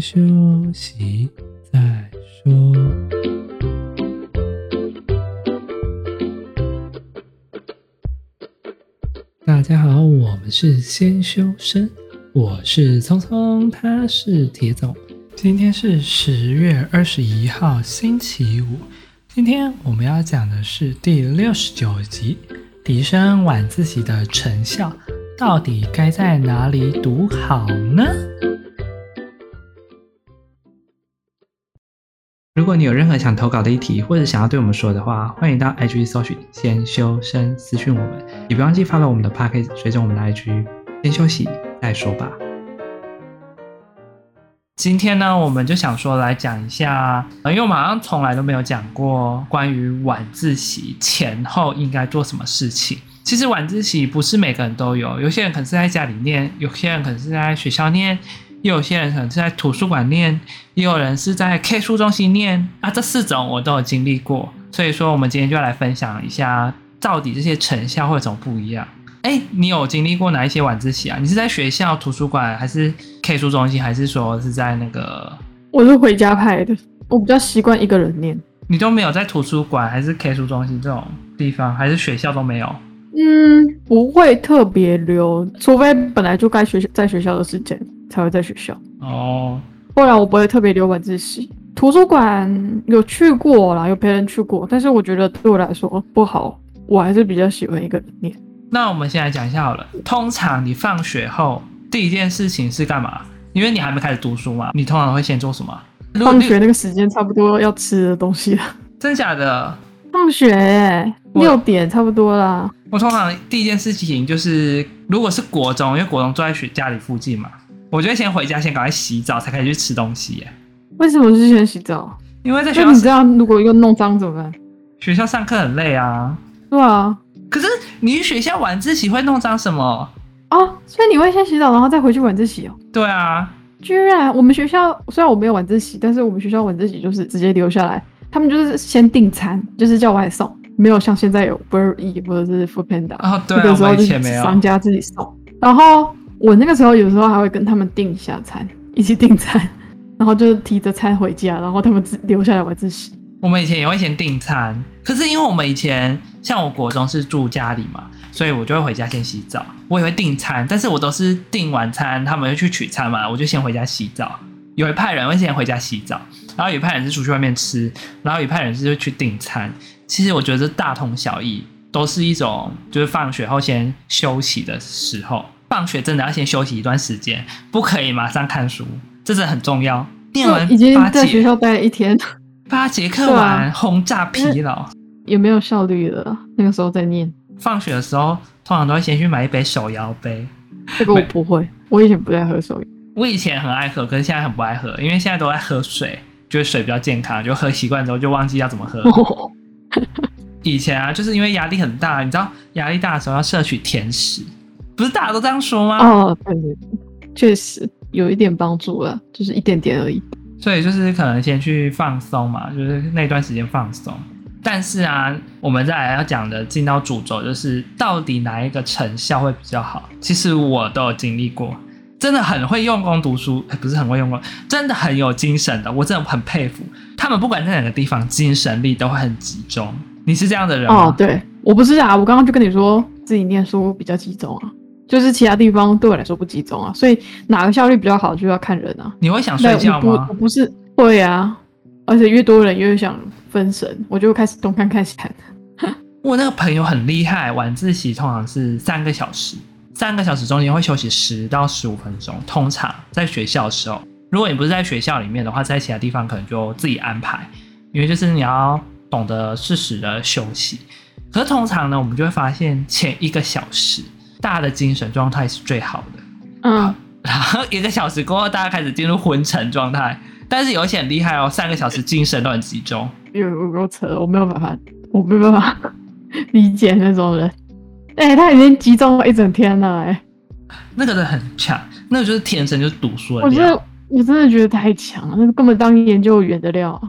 休息再说。大家好，我们是先修身，我是聪聪，他是铁总。今天是十月二十一号，星期五。今天我们要讲的是第六十九集，提升晚自习的成效，到底该在哪里读好呢？如果你有任何想投稿的议题，或者想要对我们说的话，欢迎到 IG 搜寻“先修身”私讯我们，也不忘记发到我们的 Podcast，随着我们的 IG。先休息再说吧。今天呢，我们就想说来讲一下，因为我好像从来都没有讲过关于晚自习前后应该做什么事情。其实晚自习不是每个人都有，有些人可能是在家里念，有些人可能是在学校念。又有些人可能是在图书馆念，也有人是在 K 书中心念啊，这四种我都有经历过，所以说我们今天就要来分享一下，到底这些成效会有什么不一样？哎，你有经历过哪一些晚自习啊？你是在学校图书馆，还是 K 书中心，还是说是在那个？我是回家派的，我比较习惯一个人念。你都没有在图书馆，还是 K 书中心这种地方，还是学校都没有？嗯，不会特别留，除非本来就该学在学校的时间。才会在学校哦，不然我不会特别留晚自习。图书馆有去过啦，有陪人去过，但是我觉得对我来说不好，我还是比较喜欢一个人念。那我们先来讲一下好了。通常你放学后第一件事情是干嘛？因为你还没开始读书嘛，你通常会先做什么？放学那个时间差不多要吃的东西了。真假的？放学欸，六点差不多啦。我通常第一件事情就是，如果是国中，因为国中住在学家里附近嘛。我觉得先回家，先赶快洗澡，才可以去吃东西耶。为什么是先洗澡？因为在学校，你这样如果又弄脏怎么办？学校上课很累啊。对啊。可是你学校晚自习会弄脏什么？哦，所以你会先洗澡，然后再回去晚自习哦。对啊。居然我们学校虽然我没有晚自习，但是我们学校晚自习就是直接留下来，他们就是先订餐，就是叫外送，没有像现在有 Uber Eats 或者是 Foodpanda。哦，对啊，那个时候以前没有。商家自己送，然后。我那个时候有时候还会跟他们订一下餐，一起订餐，然后就提着餐回家，然后他们自留下来晚自习。我们以前也会先订餐，可是因为我们以前像我国中是住家里嘛，所以我就会回家先洗澡。我也会订餐，但是我都是订完餐，他们就去取餐嘛，我就先回家洗澡。有一派人会先回家洗澡，然后有一派人是出去外面吃，然后有一派人是就去订餐。其实我觉得这大同小异，都是一种就是放学后先休息的时候。放学真的要先休息一段时间，不可以马上看书，这是很重要。念完已经在学校待了一天，八节课完轰炸疲劳，也没有效率了。那个时候在念，放学的时候通常都会先去买一杯手摇杯。这个我不会，我以前不爱喝手摇。我以前很爱喝，可是现在很不爱喝，因为现在都在喝水，觉得水比较健康，就喝习惯之后就忘记要怎么喝。以前啊，就是因为压力很大，你知道压力大的时候要摄取甜食。不是大家都这样说吗？哦，对对对，确实有一点帮助了，就是一点点而已。所以就是可能先去放松嘛，就是那段时间放松。但是啊，我们再来要讲的进到主轴，就是到底哪一个成效会比较好？其实我都有经历过，真的很会用功读书，不是很会用功，真的很有精神的，我真的很佩服他们。不管在哪个地方，精神力都会很集中。你是这样的人吗？哦，对，我不是啊，我刚刚就跟你说自己念书比较集中啊。就是其他地方对我来说不集中啊，所以哪个效率比较好就要看人啊。你会想睡觉吗？我不，我不是会啊，而且越多人越想分神，我就开始东看看西看。我那个朋友很厉害，晚自习通常是三个小时，三个小时中间会休息十到十五分钟。通常在学校的时候，如果你不是在学校里面的话，在其他地方可能就自己安排，因为就是你要懂得适时的休息。可是通常呢，我们就会发现前一个小时。大的精神状态是最好的，嗯，然后一个小时过后，大家开始进入昏沉状态。但是有一些很厉害哦，三个小时精神都很集中。有够扯，我没有办法，我没有办法理解那种人。哎、欸，他已经集中了一整天了，哎，那个人很强，那个就是天生就是读书的。我觉得我真的觉得太强了，那个根本当研究员的料，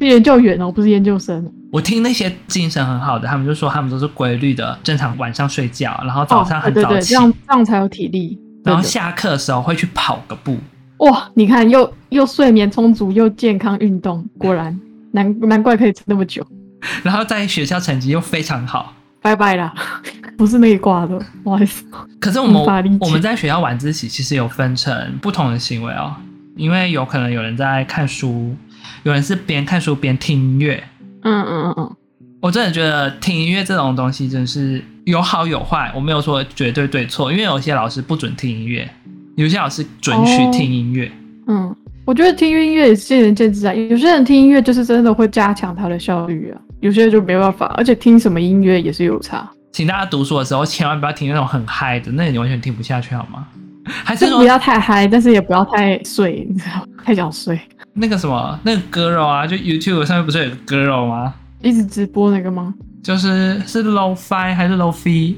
是研究员哦，不是研究生。我听那些精神很好的，他们就说他们都是规律的，正常晚上睡觉，然后早上很早起，哦、对对对，这样这样才有体力。然后下课的时候会去跑个步，哇，你看又又睡眠充足又健康运动，果然难难怪可以撑那么久。然后在学校成绩又非常好，拜拜啦，不是那一挂的，不好意思。可是我们我们在学校晚自习其实有分成不同的行为哦，因为有可能有人在看书，有人是边看书边听音乐。嗯嗯嗯嗯，我真的觉得听音乐这种东西真是有好有坏，我没有说绝对对错，因为有些老师不准听音乐，有些老师准许听音乐。哦。嗯，我觉得听音乐也是见仁见智啊，有些人听音乐就是真的会加强他的效率啊。有些人就没办法，而且听什么音乐也是有差。请大家读书的时候千万不要听那种很嗨的，那你完全听不下去好吗？还是不要太嗨，但是也不要太睡，你知道太想睡。那个什么，那个 girl 啊，就 YouTube 上面不是有个 girl 吗？一直直播那个吗？就是是 Lo-Fi 还是 Lo-Fi？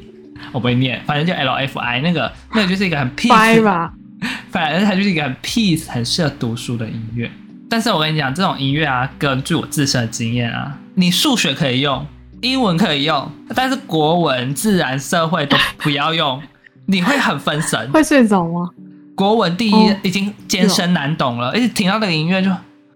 我不会念，反正就 L-F-I 那个，那个就是一个很 peace 吧，反正它就是一个很 peace 很适合读书的音乐。但是我跟你讲，这种音乐啊，根据我自身的经验啊，你数学可以用，英文可以用，但是国文、自然、社会都不要用，你会很分神。会睡着吗？国文第一已经艰深难懂了，而且听到那个音乐就，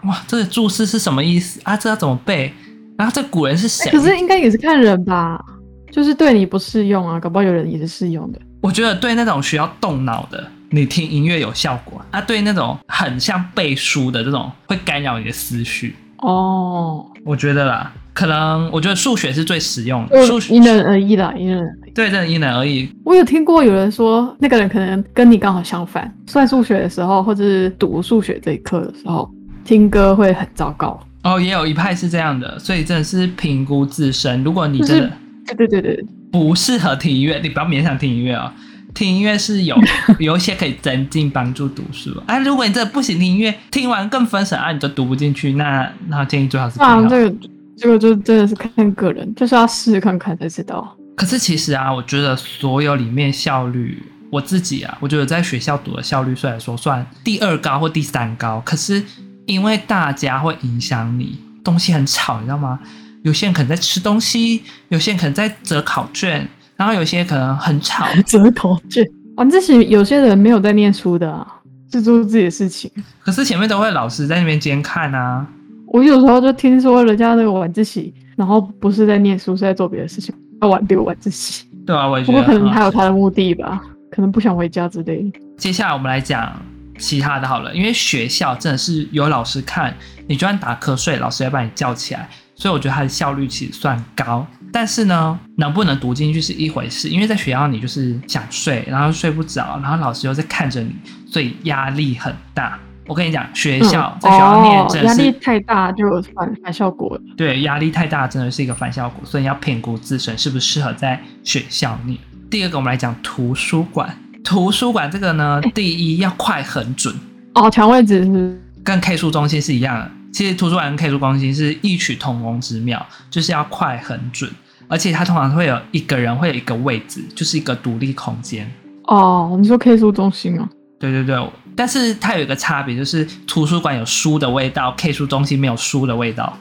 哇，这个注释是什么意思啊？这要怎么背？然后这古人是谁？可是应该也是看人吧，就是对你不适用啊，搞不好有人也是适用的。我觉得对那种需要动脑的。你听音乐有效果啊？对那种很像背书的这种，会干扰你的思绪哦。我觉得啦，可能我觉得数学是最实用的，数学因人而异啦，因人而异。对，真的因人而异。我有听过有人说，那个人可能跟你刚好相反，算数学的时候或者是读数学这一课的时候，听歌会很糟糕。哦，也有一派是这样的，所以真的是评估自身。如果你真的对对对对不适合听音乐，你不要勉强听音乐啊、哦。听音乐是有 有一些可以增进帮助读书啊。如果你真的不行听音乐，听完更分神啊，你都读不进去，那那建议最好是。啊，这个这个就真的是看个人，就是要试试看看才知道。可是其实啊，我觉得所有里面效率，我自己啊，我觉得在学校读的效率虽然说算第二高或第三高，可是因为大家会影响你，东西很吵，你知道吗？有些人可能在吃东西，有些人可能在折考卷。然后有些可能很吵，折头卷。晚自习有些人没有在念书的啊，是做自己的事情。可是前面都会老师在那边监看啊。我有时候就听说人家那个晚自习，然后不是在念书，是在做别的事情，要晚丢晚自习。对啊，我也觉得。不过可能他有他的目的吧，可能不想回家之类的。接下来我们来讲其他的好了，因为学校真的是有老师看，你就算打瞌睡，老师也把你叫起来。所以我觉得他的效率其实算高，但是呢，能不能读进去是一回事，因为在学校你就是想睡，然后睡不着，然后老师又在看着你，所以压力很大。我跟你讲，学校、嗯、在学校念真的是、哦、压力太大就有反反效果了。对，压力太大真的是一个反效果，所以你要评估自身是不是适合在学校念。第二个，我们来讲图书馆。图书馆这个呢，第一要快很准哦，抢位置是跟 K 书中心是一样的。其实图书馆跟 K 书中心是异曲同工之妙，就是要快很准，而且它通常会有一个人会有一个位置，就是一个独立空间。哦，你说 K 书中心啊？对对对，但是它有一个差别，就是图书馆有书的味道，K 书中心没有书的味道。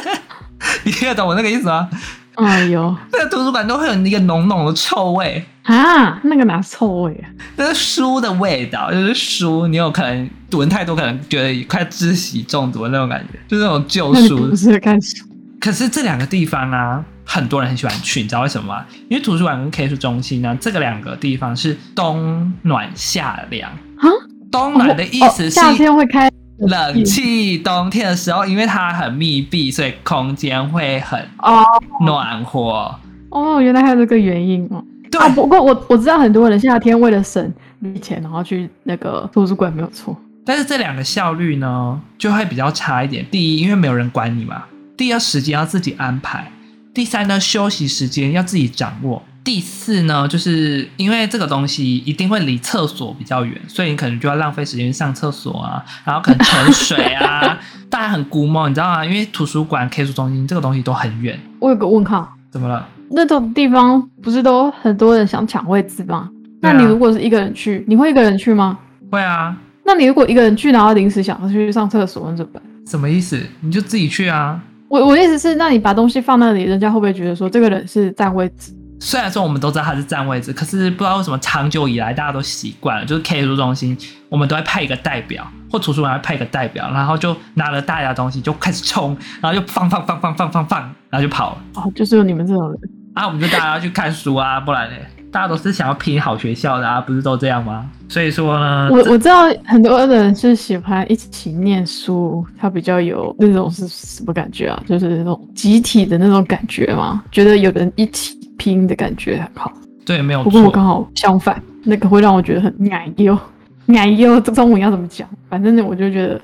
你听得懂我那个意思吗？哎呦，那个图书馆都会有一个浓浓的臭味啊！那个哪是臭味啊？那是书的味道，就是书，你有可能闻太多，可能觉得快窒息中毒的那种感觉，就是那种旧书。不是看书。可是这两个地方啊，很多人很喜欢去，你知道为什么吗？因为图书馆跟 K 书中心呢，这个两个地方是冬暖夏凉啊。冬暖的意思是夏天会开。冷气，冬天的时候，因为它很密闭，所以空间会很哦暖和。哦，哦，原来还有这个原因哦。对，啊、不过我我知道很多人夏天为了省钱，然后去那个图书馆没有错。但是这两个效率呢，就会比较差一点。第一，因为没有人管你嘛；第二，时间要自己安排；第三呢，休息时间要自己掌握。第四呢，就是因为这个东西一定会离厕所比较远，所以你可能就要浪费时间上厕所啊，然后可能盛水啊，大家很估摸，你知道吗？因为图书馆、K 书中心这个东西都很远。我有个问号，怎么了？那种地方不是都很多人想抢位置吗？啊？那你如果是一个人去，你会一个人去吗？会啊。那你如果一个人去，然后临时想要去上厕所，那怎么办？什么意思？你就自己去啊。我我的意思是，那你把东西放那里，人家会不会觉得说这个人是占位置？虽然说我们都知道他是占位置，可是不知道为什么长久以来大家都习惯了，就是 K 书中心，我们都会派一个代表，或图书馆会派一个代表，然后就拿了大家的东西就开始冲，然后就放放放放放放放，然后就跑了。哦，就是有你们这种人啊，我们就大家要去看书啊，不然呢？大家都是想要拼好学校的啊，不是都这样吗？所以说呢，我我知道很多人是喜欢一起念书，他比较有那种是什么感觉啊？就是那种集体的那种感觉嘛，觉得有人一起拼的感觉很好。对，没有错。不过我刚好相反，那个会让我觉得很奶油，奶油这中文要怎么讲？反正呢，我就觉得，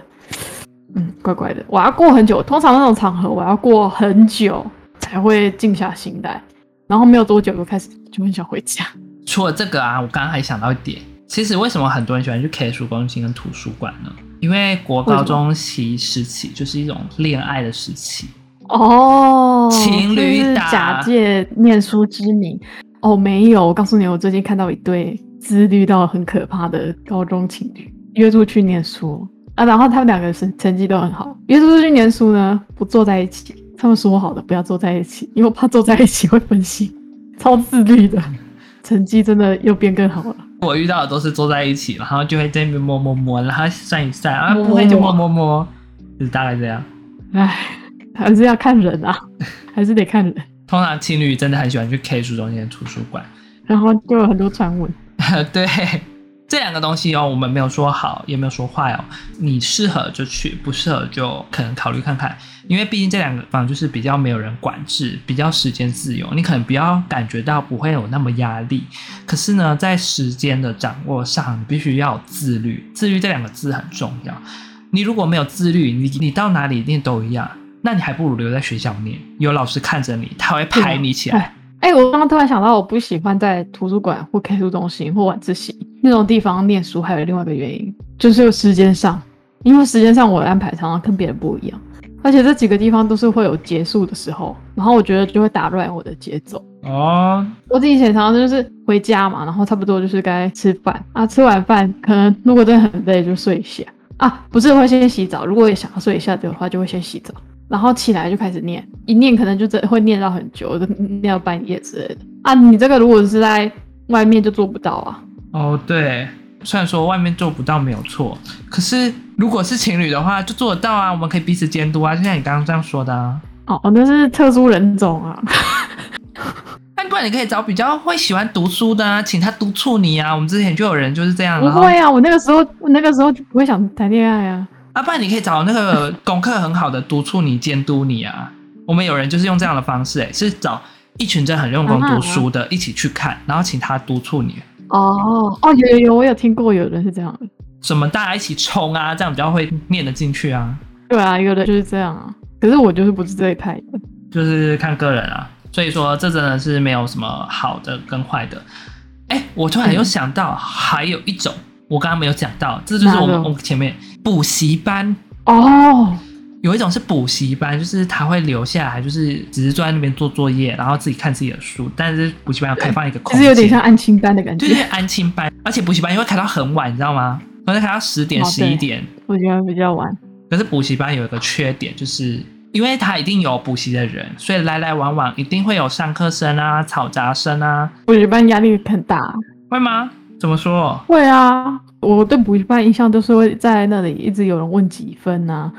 嗯，怪怪的。我要过很久，通常那种场合，我要过很久才会静下心来。然后没有多久就开始就很想回家。除了这个啊，我刚刚还想到一点，其实为什么很多人喜欢去 K 书中心跟图书馆呢？因为国高中期时期就是一种恋爱的时期哦，情侣打假借念书之名哦，没有，我告诉你，我最近看到一对自律到很可怕的高中情侣约出去念书啊，然后他们两个是成绩都很好，约出去念书呢，不坐在一起。他们说好的不要坐在一起，因为我怕坐在一起会分心。超自律的，成绩真的又变更好了。我遇到的都是坐在一起，然后就会在那边摸摸摸，然后算一算，啊不会就摸摸摸，就是大概这样。唉，还是要看人啊，还是得看人。通常情侣真的很喜欢去 K 书中心的图书馆，然后就有很多传闻。对。这两个东西哦，我们没有说好，也没有说坏哦。你适合就去，不适合就可能考虑看看。因为毕竟这两个地方就是比较没有人管制，比较时间自由，你可能比较感觉到不会有那么压力。可是呢，在时间的掌握上，你必须要有自律。自律这两个字很重要。你如果没有自律，你你到哪里念都一样，那你还不如留在学校念，有老师看着你，他会拍你起来。哎、欸，我刚刚突然想到，我不喜欢在图书馆或 K 书中心或晚自习那种地方念书，还有另外一个原因，就是有时间上，因为时间上我的安排常常跟别人不一样，而且这几个地方都是会有结束的时候，然后我觉得就会打乱我的节奏。哦，我自己以前常常就是回家嘛，然后差不多就是该吃饭啊，吃完饭可能如果真的很累就睡一下啊，不是会先洗澡，如果也想要睡一下的话就会先洗澡。然后起来就开始念，一念可能就真会念到很久，就念到半夜之类的啊。你这个如果是在外面就做不到啊。哦，对，虽然说外面做不到没有错，可是如果是情侣的话就做得到啊。我们可以彼此监督啊，就像你刚刚这样说的啊。哦，那是特殊人种啊。那不然你可以找比较会喜欢读书的啊，请他督促你啊。我们之前就有人就是这样。不会啊，我那个时候我那个时候就不会想谈恋爱啊。啊，不然你可以找那个功课很好的督促你、监督你啊。我们有人就是用这样的方式，哎，是找一群真的很用功读书的一起去看，然后请他督促你。哦哦，有有有，我有听过有人是这样的。什么大家一起冲啊，这样比较会念得进去啊。对啊，有的就是这样啊。可是我就是不是这一派的，就是看个人啊。所以说，这真的是没有什么好的跟坏的。哎，我突然又想到，还有一种。我刚刚没有讲到，这就是我们我们前面补习班哦，有一种是补习班，就是他会留下来，就是只是坐在那边做作业，然后自己看自己的书。但是补习班要开放一个空间，其实有点像安亲班的感觉，就是安亲班，而且补习班也会开到很晚，你知道吗？可能开到十点、十一点，我觉得比较晚。可是补习班有一个缺点，就是因为他一定有补习的人，所以来来往往一定会有上课声啊、嘈杂声啊。补习班压力很大，会吗？怎么说？会啊，我对补习班印象都是会在那里一直有人问几分啊，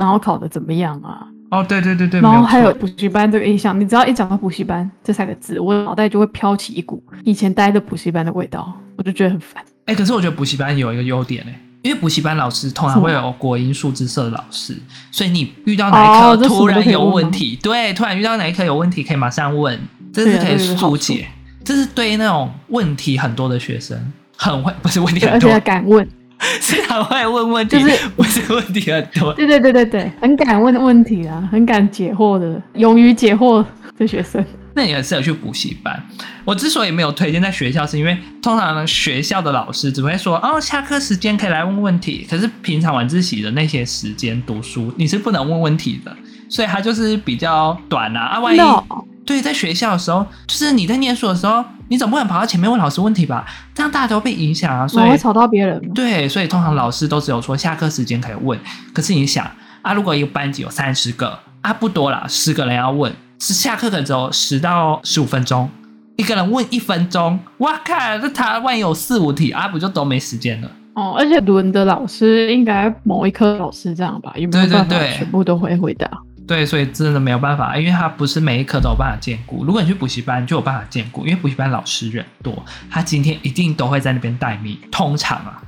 然后考的怎么样啊？哦，对对对对。然后还有补习班这个印象，你只要一讲到补习班这三个字，我脑袋就会飘起一股以前待的补习班的味道，我就觉得很烦。哎，可是我觉得补习班有一个优点哎，因为补习班老师通常会有国英数自社的老师，所以你遇到哪一科突然有问题，哦、对，突然遇到哪一科有问题，可以马上问，这是可以疏解。这是对于那种问题很多的学生很会，不是问题很多，而且敢问，是很会问问题，就是不是问题很多。对对对对对，很敢问问题啊，很敢解惑的，勇于解惑的学生。那你很适合去补习班。我之所以没有推荐在学校，是因为通常呢学校的老师只会说哦，下课时间可以来问问题，可是平常晚自习的那些时间读书，你是不能问问题的，所以它就是比较短啊。啊，万一。No. 对，在学校的时候，就是你在念书的时候，你总不能跑到前面问老师问题吧？这样大家都被影响啊，所以会吵到别人。对，所以通常老师都只有说下课时间可以问。可是你想啊，如果一个班级有三十个啊，不多啦，十个人要问，是下课可能只有十到十五分钟，一个人问一分钟，哇靠，那他万一有四五题啊，不就都没时间了？哦，而且轮的老师应该某一科老师这样吧，有没有办法全部都会回答？对，所以真的没有办法，因为他不是每一科都有办法兼顾。如果你去补习班，就有办法兼顾，因为补习班老师人多，他今天一定都会在那边待命。通常啊，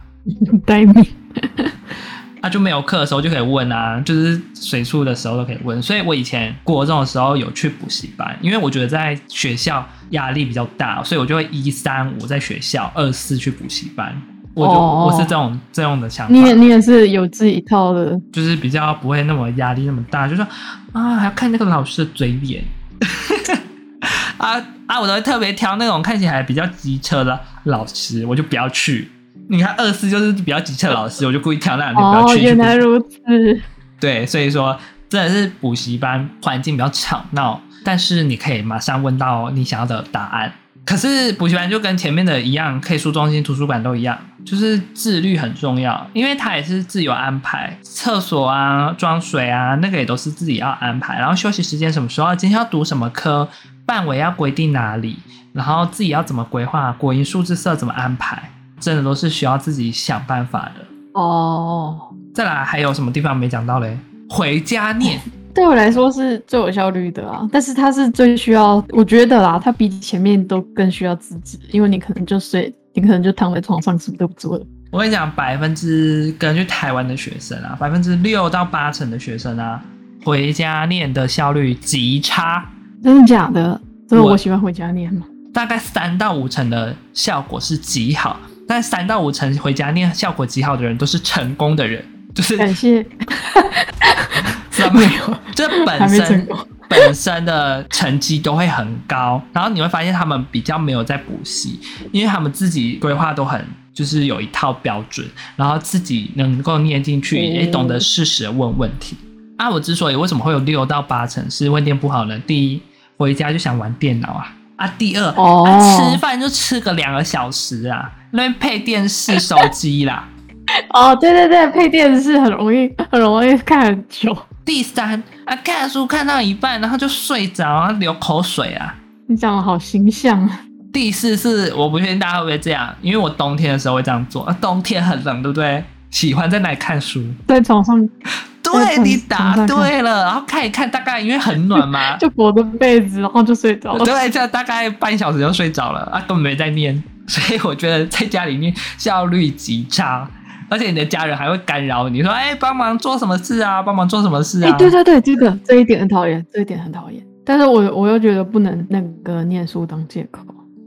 待命。他、啊、就没有课的时候就可以问啊，就是随处的时候都可以问。所以我以前国中的时候有去补习班，因为我觉得在学校压力比较大，所以我就会一三五在学校，二四去补习班。我就、哦、我是这种这样的想法。你也你也是有自己一套的，就是比较不会那么压力那么大，就说啊还要看那个老师的嘴脸，啊啊我都会特别挑那种看起来比较机车的老师，我就不要去。你看二四就是比较机车老师，我就故意挑那两天不要去。哦，原来如此。对，所以说真的是补习班环境比较吵闹，但是你可以马上问到你想要的答案。可是补习班就跟前面的一样，K 书中心、图书馆都一样，就是自律很重要，因为它也是自由安排，厕所啊、装水啊，那个也都是自己要安排。然后休息时间什么时候，今天要读什么科，范围要规定哪里，然后自己要怎么规划，国英数字社怎么安排。真的都是需要自己想办法的哦。再来还有什么地方没讲到嘞？回家念对我来说是最有效率的啊，但是它是最需要，我觉得啦，它比前面都更需要自制，因为你可能就睡，你可能就躺在床上什么都不做了。我跟你讲，百分之根据台湾的学生啊，百分之六到八成的学生啊，回家念的效率极差。真的假的？所以我喜欢回家念嘛？大概三到五成的效果是极好。但三到五成回家念效果极好的人都是成功的人，就是感谢。没有？这本身本身的成绩都会很高，然后你会发现他们比较没有在补习，因为他们自己规划都很就是有一套标准，然后自己能够念进去，也懂得适时的问问题。啊，我之所以为什么会有六到八成是会念不好呢？第一，回家就想玩电脑啊。啊，第二，哦、啊，吃饭就吃个两个小时啊，那边配电视、手机啦。哦，对对对，配电视很容易，很容易看很久。第三，啊，看书看到一半，然后就睡着啊，流口水啊。你讲的好形象啊。第四是，我不确定大家会不会这样，因为我冬天的时候会这样做。啊，冬天很冷，对不对？喜欢在那里看书？在床上。对，你答对了，然后看一看，大概因为很暖嘛，就裹着被子，然后就睡着了。对，这大概半小时就睡着了啊，根本没在念，所以我觉得在家里面效率极差，而且你的家人还会干扰你说，哎，帮忙做什么事啊？帮忙做什么事啊？哎，对对对，这个这一点很讨厌，这一点很讨厌。但是我我又觉得不能那个念书当借口。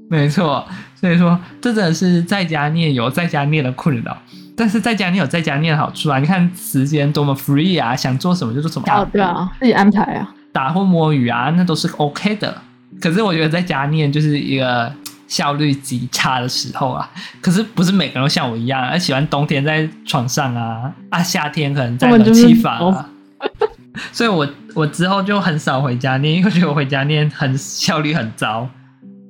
没错，所以说这真的是在家念有在家念的困扰。但是在家念有在家念的好处啊！你看时间多么 free 啊，想做什么就做什么。哦，对啊，自己安排啊，打或摸鱼啊，那都是 OK 的。可是我觉得在家念就是一个效率极差的时候啊。可是不是每个人都像我一样，啊喜欢冬天在床上啊，啊夏天可能在冷气房啊。所以我我之后就很少回家念，因为我觉得我回家念很效率很糟，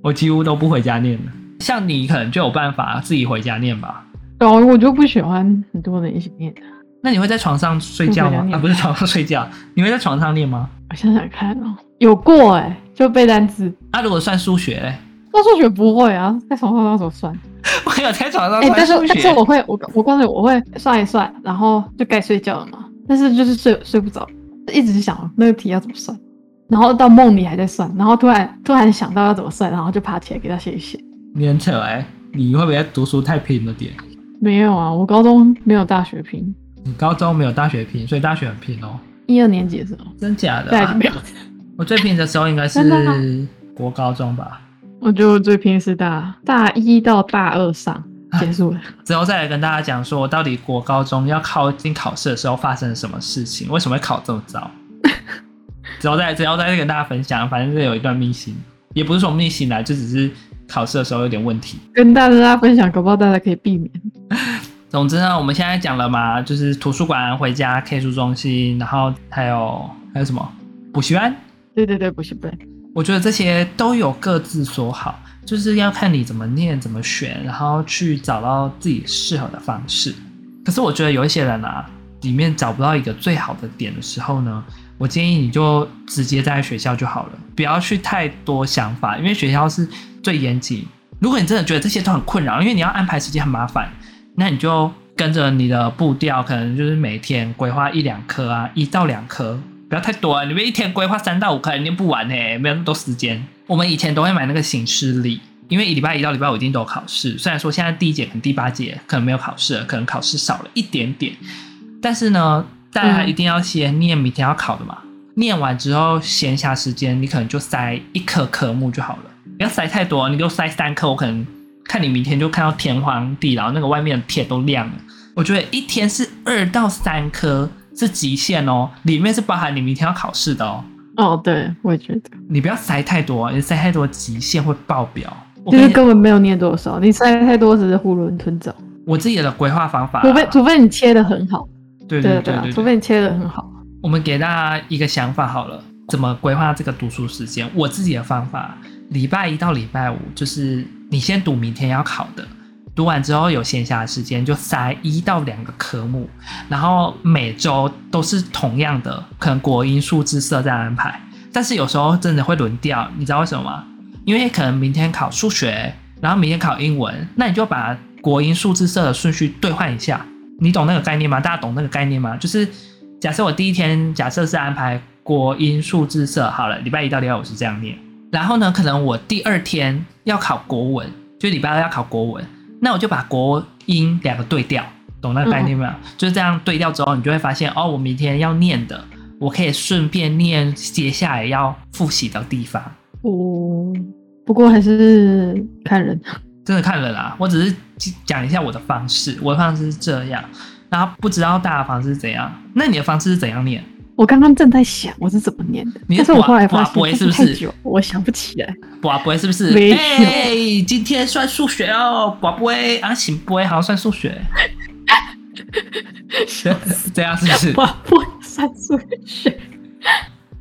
我几乎都不回家念了。像你可能就有办法自己回家念吧。哦，我就不喜欢很多人一起念。那你会在床上睡觉吗？啊，不是床上睡觉，你会在床上念吗？我想想看哦，有过哎、欸，就背单词。那、啊、如果算数学嘞？算数学不会啊，在床上那怎么算？我有在床上算数学。但是但是我会，我我告诉你，我会算一算，然后就该睡觉了嘛。但是就是睡睡不着，一直想那个题要怎么算，然后到梦里还在算，然后突然突然想到要怎么算，然后就爬起来给他写一写。你很扯哎，你会不会读书太拼了点？没有啊，我高中没有大学拼。你高中没有大学拼，所以大学很拼哦。一二年级的时候，真假的、啊？没有。我最拼的时候应该是国高中吧。我就最拼是大大一到大二上结束了。之后再来跟大家讲说，我到底国高中要靠近考试的时候发生了什么事情？为什么会考这么糟？之后再之后再跟大家分享，反正是有一段秘辛，也不是说秘辛来，就只是。考试的时候有点问题，跟大家分享，搞不好大家可以避免。总之呢，我们现在讲了嘛，就是图书馆、回家、K 书中心，然后还有还有什么补习班？对对对，补习班。我觉得这些都有各自所好，就是要看你怎么念、怎么选，然后去找到自己适合的方式。可是我觉得有一些人啊，里面找不到一个最好的点的时候呢，我建议你就直接在学校就好了，不要去太多想法，因为学校是。最严谨。如果你真的觉得这些都很困扰，因为你要安排时间很麻烦，那你就跟着你的步调，可能就是每天规划一两科啊，一到两科，不要太多啊。你们一天规划三到五科，你念不完嘿，没有那么多时间。我们以前都会买那个行事历，因为礼拜一到礼拜五一定都有考试。虽然说现在第一节跟第八节可能没有考试了，可能考试少了一点点，但是呢，大家一定要先念明天要考的嘛。念完之后，闲暇时间你可能就塞一科科目就好了。不要塞太多，你就塞三科，我可能看你明天就看到天荒地老，那个外面的天都亮了。我觉得一天是二到三科是极限哦，里面是包含你明天要考试的哦。哦，对，我也觉得。你不要塞太多，你塞太多极限会爆表。就是根本没有念多少，你塞太多只是囫囵吞枣。我自己的规划方法，除非除非你切的很好。对对对对，对，除非你切的很好。我们给大家一个想法好了，怎么规划这个读书时间？我自己的方法。礼拜一到礼拜五，就是你先读明天要考的，读完之后有闲暇的时间就塞一到两个科目，然后每周都是同样的，可能国英数字社这样安排。但是有时候真的会轮调，你知道为什么吗？因为可能明天考数学，然后明天考英文，那你就把国英数字社的顺序兑换一下。你懂那个概念吗？大家懂那个概念吗？就是假设我第一天假设是安排国英数字社，好了，礼拜一到礼拜五是这样念。然后呢，可能我第二天要考国文，就礼拜二要考国文，那我就把国音两个对调，懂那个概念没有？嗯、就是这样对调之后，你就会发现哦，我明天要念的，我可以顺便念接下来要复习的地方。哦，不过还是看人，真的看人啊。我只是讲一下我的方式，我的方式是这样，然后不知道大家的方式是怎样。那你的方式是怎样念？我刚刚正在想我是怎么念的，但是我后来发现是不是太久，我想不起来。不不会是不是？没有。欸、今天算数学哦，不会啊，行不会好像算数学。这样是不是？不会算数学。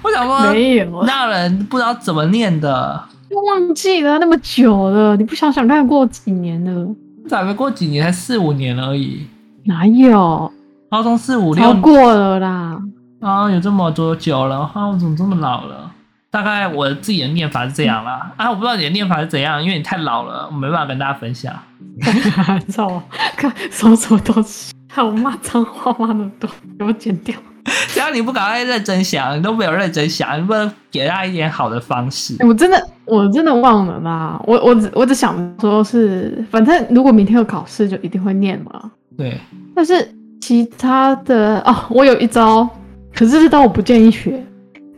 我想说没有，那人不知道怎么念的，就忘记了那么久了。你不想想看过几年了？咋没过几年？才四五年而已。哪有？高中四五六超过了啦。啊，有这么多久了？啊，我怎么这么老了？大概我自己的念法是这样啦。啊，我不知道你的念法是怎样，因为你太老了，我没办法跟大家分享。操，看什么什么都是，看我骂脏话骂那么多，给我剪掉。只要你不赶快认真想，你都没有认真想，你不能给大家一点好的方式。我真的，我真的忘了啦。我我只我只想说是，反正如果明天有考试，就一定会念嘛。对。但是其他的哦，我有一招。可是这道我不建议学，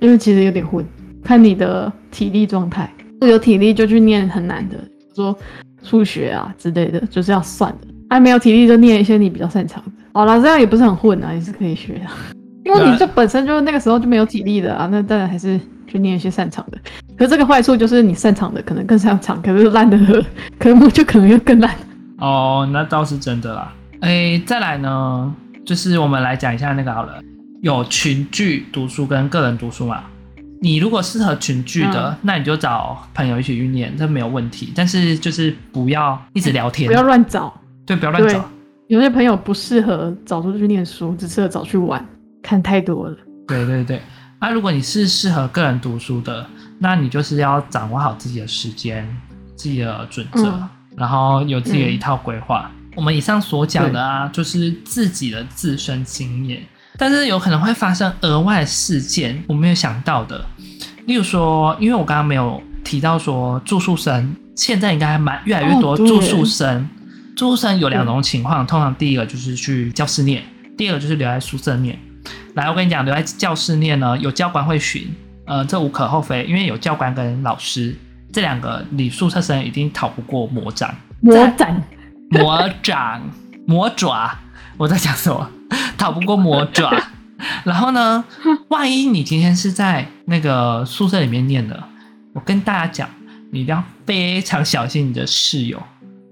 因为其实有点混，看你的体力状态。有体力就去念很难的，比如说数学啊之类的，就是要算的。还没有体力就念一些你比较擅长的。好了，这样也不是很混啊，也是可以学的。因为你这本身就那个时候就没有体力的啊，那当然还是去念一些擅长的。可是这个坏处就是你擅长的可能更擅长，可是烂的科目就可能又更烂。哦，那倒是真的啦。哎、欸，再来呢，就是我们来讲一下那个好了。有群聚读书跟个人读书嘛？你如果适合群聚的，嗯、那你就找朋友一起去念，这没有问题。但是就是不要一直聊天，不要乱找。对，不要乱找。有些朋友不适合找出去念书，只适合找去玩，看太多了。对对对。那、啊、如果你是适合个人读书的，那你就是要掌握好自己的时间、自己的准则，嗯、然后有自己的一套规划。嗯、我们以上所讲的啊，就是自己的自身经验。但是有可能会发生额外事件，我没有想到的。例如说，因为我刚刚没有提到说住宿生，现在应该还蛮越来越多住宿生。哦、住宿生有两种情况，通常第一个就是去教室念，第二个就是留在宿舍念。来，我跟你讲，留在教室念呢，有教官会巡，呃，这无可厚非，因为有教官跟老师这两个，你宿舍生一定逃不过魔掌。魔掌，魔掌，魔爪。我在讲什么？逃不过魔爪。然后呢，万一你今天是在那个宿舍里面念的，我跟大家讲，你一定要非常小心你的室友。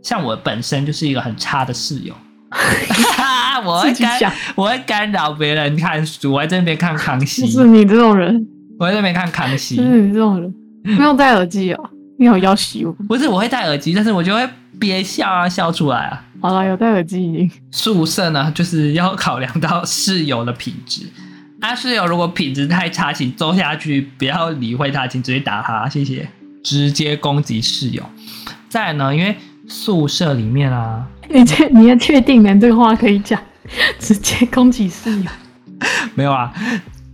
像我本身就是一个很差的室友，我会干，我会干扰别人看书，我在这边看康熙。是你这种人，我在这边看康熙。是你这种人，不用戴耳机哦。你好要挟我？不是，我会戴耳机，但是我就会憋笑啊，笑出来啊。好了，有戴耳机。宿舍呢，就是要考量到室友的品质。啊，室友如果品质太差，请坐下去，不要理会他，请直接打他，谢谢。直接攻击室友。再来呢，因为宿舍里面啊，你确你要确定呢？这个话可以讲，直接攻击室友？没有啊，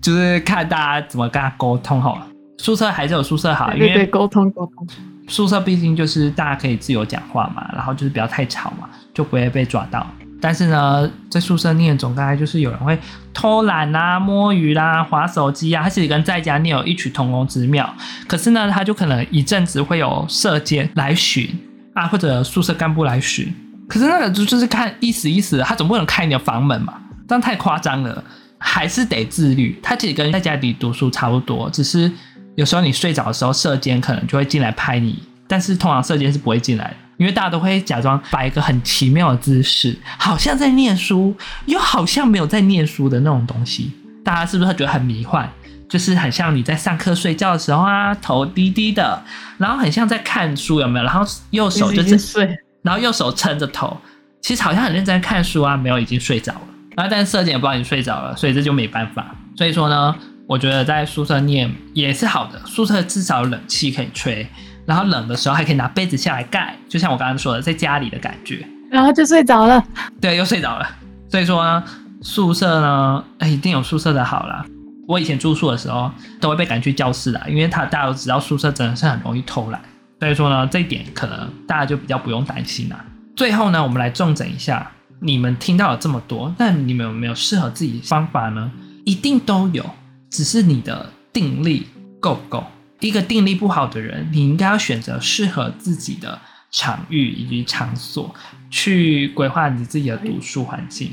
就是看大家怎么跟他沟通好了。宿舍还是有宿舍好，因为沟通沟通。宿舍毕竟就是大家可以自由讲话嘛，然后就是不要太吵嘛，就不会被抓到。但是呢，在宿舍念总大概就是有人会偷懒啦、摸鱼啦、划手机啊，他其实跟在家念有异曲同工之妙。可是呢，他就可能一阵子会有舍监来巡啊，或者宿舍干部来巡。可是那个就就是看意思意思，他总不能开你的房门嘛，这样太夸张了。还是得自律。他其实跟在家里读书差不多，只是有时候你睡着的时候，舍监可能就会进来拍你。但是通常舍监是不会进来的。因为大家都会假装摆一个很奇妙的姿势，好像在念书，又好像没有在念书的那种东西。大家是不是会觉得很迷幻？就是很像你在上课睡觉的时候啊，头低低的，然后很像在看书，有没有？然后右手就是睡，然后右手撑着头，其实好像很认真看书啊，没有，已经睡着了。然后但是舍监也不知道你睡着了，所以这就没办法。所以说呢，我觉得在宿舍念也是好的，宿舍至少有冷气可以吹。然后冷的时候还可以拿被子下来盖，就像我刚刚说的，在家里的感觉。然后就睡着了，对，又睡着了。所以说呢，宿舍呢，哎，一定有宿舍的好啦。我以前住宿的时候，都会被赶去教室啦，因为他大家都知道宿舍真的是很容易偷懒。所以说呢，这一点可能大家就比较不用担心啦。最后呢，我们来重整一下，你们听到了这么多，那你们有没有适合自己的方法呢？一定都有，只是你的定力够不够。一个定力不好的人，你应该要选择适合自己的场域以及场所，去规划你自己的读书环境。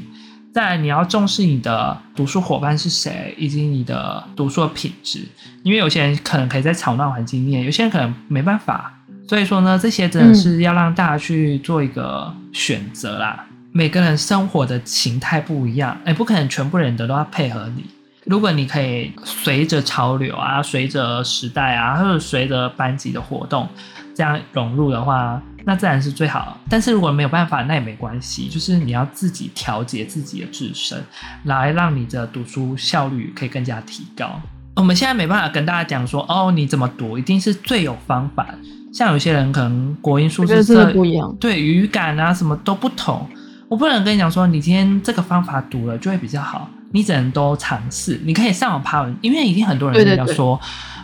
再来，你要重视你的读书伙伴是谁，以及你的读书的品质。因为有些人可能可以在吵闹环境念，有些人可能没办法。所以说呢，这些真的是要让大家去做一个选择啦。每个人生活的形态不一样，哎，不可能全部人都要配合你。如果你可以随着潮流啊，随着时代啊，或者随着班级的活动这样融入的话，那自然是最好。但是如果没有办法，那也没关系，就是你要自己调节自己的自身，来让你的读书效率可以更加提高。我们现在没办法跟大家讲说，哦，你怎么读一定是最有方法。像有些人可能国音数是不一样，对语感啊什么都不同。我不能跟你讲说，你今天这个方法读了就会比较好。你只能都尝试，你可以上网爬文，因为一定很多人要说，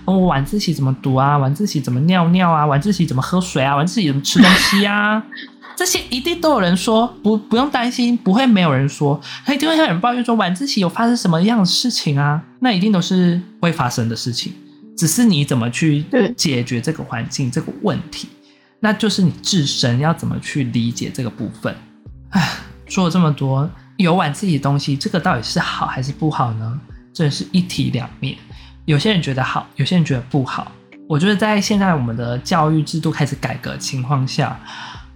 我、哦、晚自习怎么读啊？晚自习怎么尿尿啊？晚自习怎么喝水啊？晚自习怎么吃东西啊？这些一定都有人说，不不用担心，不会没有人说，他一定会有人抱怨说晚自习有发生什么样的事情啊？那一定都是会发生的事情，只是你怎么去解决这个环境这个问题，那就是你自身要怎么去理解这个部分。唉，说了这么多。游玩自己的东西，这个到底是好还是不好呢？这是一体两面。有些人觉得好，有些人觉得不好。我觉得在现在我们的教育制度开始改革情况下，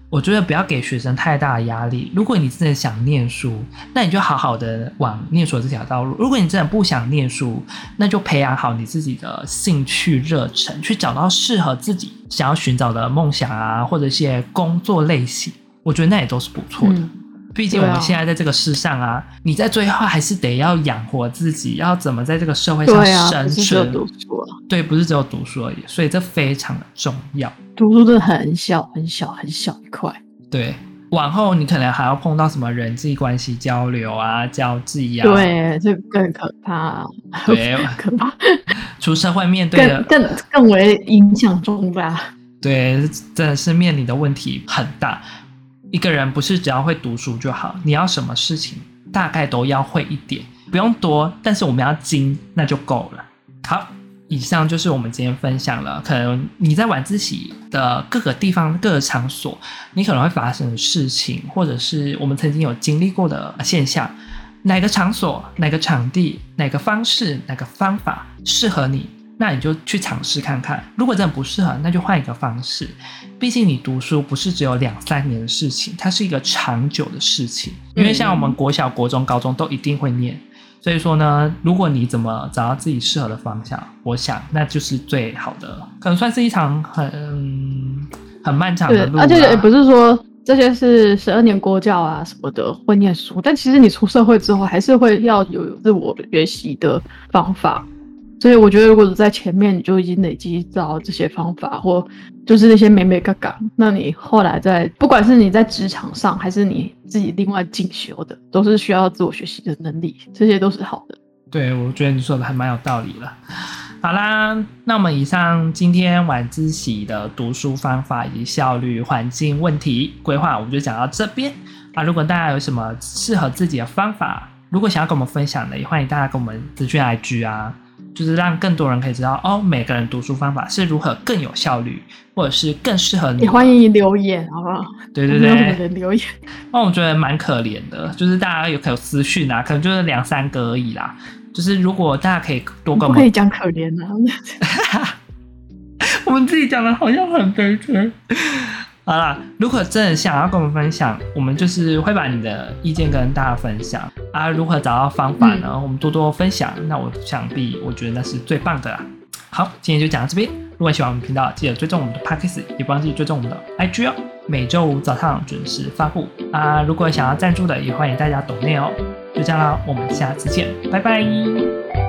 我觉得不要给学生太大的压力。如果你真的想念书，那你就好好的往念书这条道路；如果你真的不想念书，那就培养好你自己的兴趣热忱，去找到适合自己想要寻找的梦想啊，或者一些工作类型。我觉得那也都是不错的。毕竟我们现在在这个世上啊，啊你在最后还是得要养活自己，要怎么在这个社会上生存？对，啊、对，不是只有读书而已，所以这非常的重要。读书真的很小很小很小一块。对，往后你可能还要碰到什么人际关系交流啊、交际啊，对，这更可怕。对，可怕。出社会面对的更更，更为影响重大。对，真的是面临的问题很大。一个人不是只要会读书就好，你要什么事情大概都要会一点，不用多，但是我们要精，那就够了。好，以上就是我们今天分享了，可能你在晚自习的各个地方、各个场所，你可能会发生的事情，或者是我们曾经有经历过的现象，哪个场所、哪个场地、哪个方式、哪个方法适合你。那你就去尝试看看，如果真的不适合，那就换一个方式。毕竟你读书不是只有两三年的事情，它是一个长久的事情。因为像我们国小、国中、高中都一定会念，所以说呢，如果你怎么找到自己适合的方向，我想那就是最好的。可能算是一场很很漫长的路。而且也不是说这些是十二年国教啊什么的会念书，但其实你出社会之后，还是会要有自我学习的方法。所以我觉得，如果在前面你就已经累积到这些方法，或就是那些美美嘎嘎，那你后来在不管是你在职场上，还是你自己另外进修的，都是需要自我学习的能力，这些都是好的。对，我觉得你说的还蛮有道理了。好啦，那我们以上今天晚自习的读书方法以及效率、环境问题规划，我们就讲到这边啊。如果大家有什么适合自己的方法，如果想要跟我们分享的，也欢迎大家跟我们咨询 IG 啊。就是让更多人可以知道哦，每个人读书方法是如何更有效率，或者是更适合你。也欢迎留言，好不好？对对对，人留言。那我觉得蛮可怜的，就是大家有可有私讯啊，可能就是两三个而已啦。就是如果大家可以多跟我们，可以讲可怜啊。我们自己讲的好像很悲催。好啦，如果真的想要跟我们分享，我们就是会把你的意见跟大家分享啊。如何找到方法呢？我们多多分享。那我想必我觉得那是最棒的啦。好，今天就讲到这边。如果喜欢我们频道，记得追踪我们的 Podcast，也不忘记追踪我们的 IG 哦。每周五早上准时发布啊。如果想要赞助的，也欢迎大家抖内哦。就这样啦，我们下次见，拜拜。